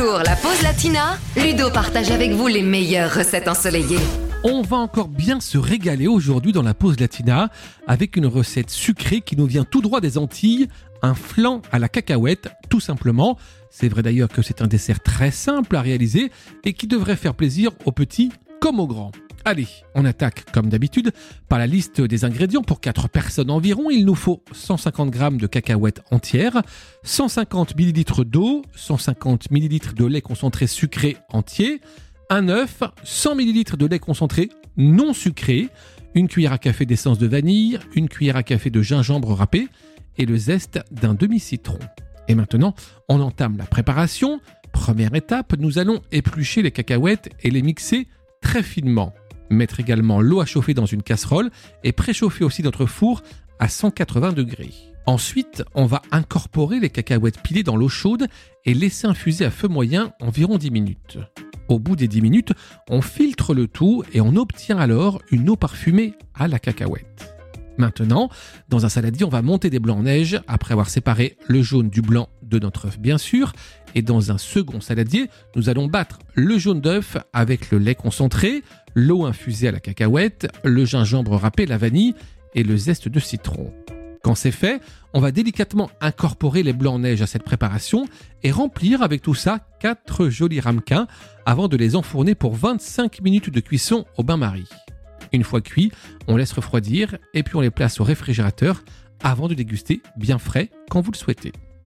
la pause latina, Ludo partage avec vous les meilleures recettes ensoleillées. On va encore bien se régaler aujourd'hui dans la pause latina avec une recette sucrée qui nous vient tout droit des Antilles, un flan à la cacahuète, tout simplement. C'est vrai d'ailleurs que c'est un dessert très simple à réaliser et qui devrait faire plaisir aux petits comme aux grands. Allez, on attaque comme d'habitude par la liste des ingrédients. Pour 4 personnes environ, il nous faut 150 g de cacahuètes entières, 150 ml d'eau, 150 ml de lait concentré sucré entier, un œuf, 100 ml de lait concentré non sucré, une cuillère à café d'essence de vanille, une cuillère à café de gingembre râpé et le zeste d'un demi-citron. Et maintenant, on entame la préparation. Première étape, nous allons éplucher les cacahuètes et les mixer très finement. Mettre également l'eau à chauffer dans une casserole et préchauffer aussi notre four à 180 degrés. Ensuite, on va incorporer les cacahuètes pilées dans l'eau chaude et laisser infuser à feu moyen environ 10 minutes. Au bout des 10 minutes, on filtre le tout et on obtient alors une eau parfumée à la cacahuète. Maintenant, dans un saladier, on va monter des blancs en neige après avoir séparé le jaune du blanc de notre œuf bien sûr. Et dans un second saladier, nous allons battre le jaune d'œuf avec le lait concentré, l'eau infusée à la cacahuète, le gingembre râpé, la vanille et le zeste de citron. Quand c'est fait, on va délicatement incorporer les blancs en neige à cette préparation et remplir avec tout ça 4 jolis ramequins avant de les enfourner pour 25 minutes de cuisson au bain-marie. Une fois cuits, on laisse refroidir et puis on les place au réfrigérateur avant de déguster bien frais quand vous le souhaitez.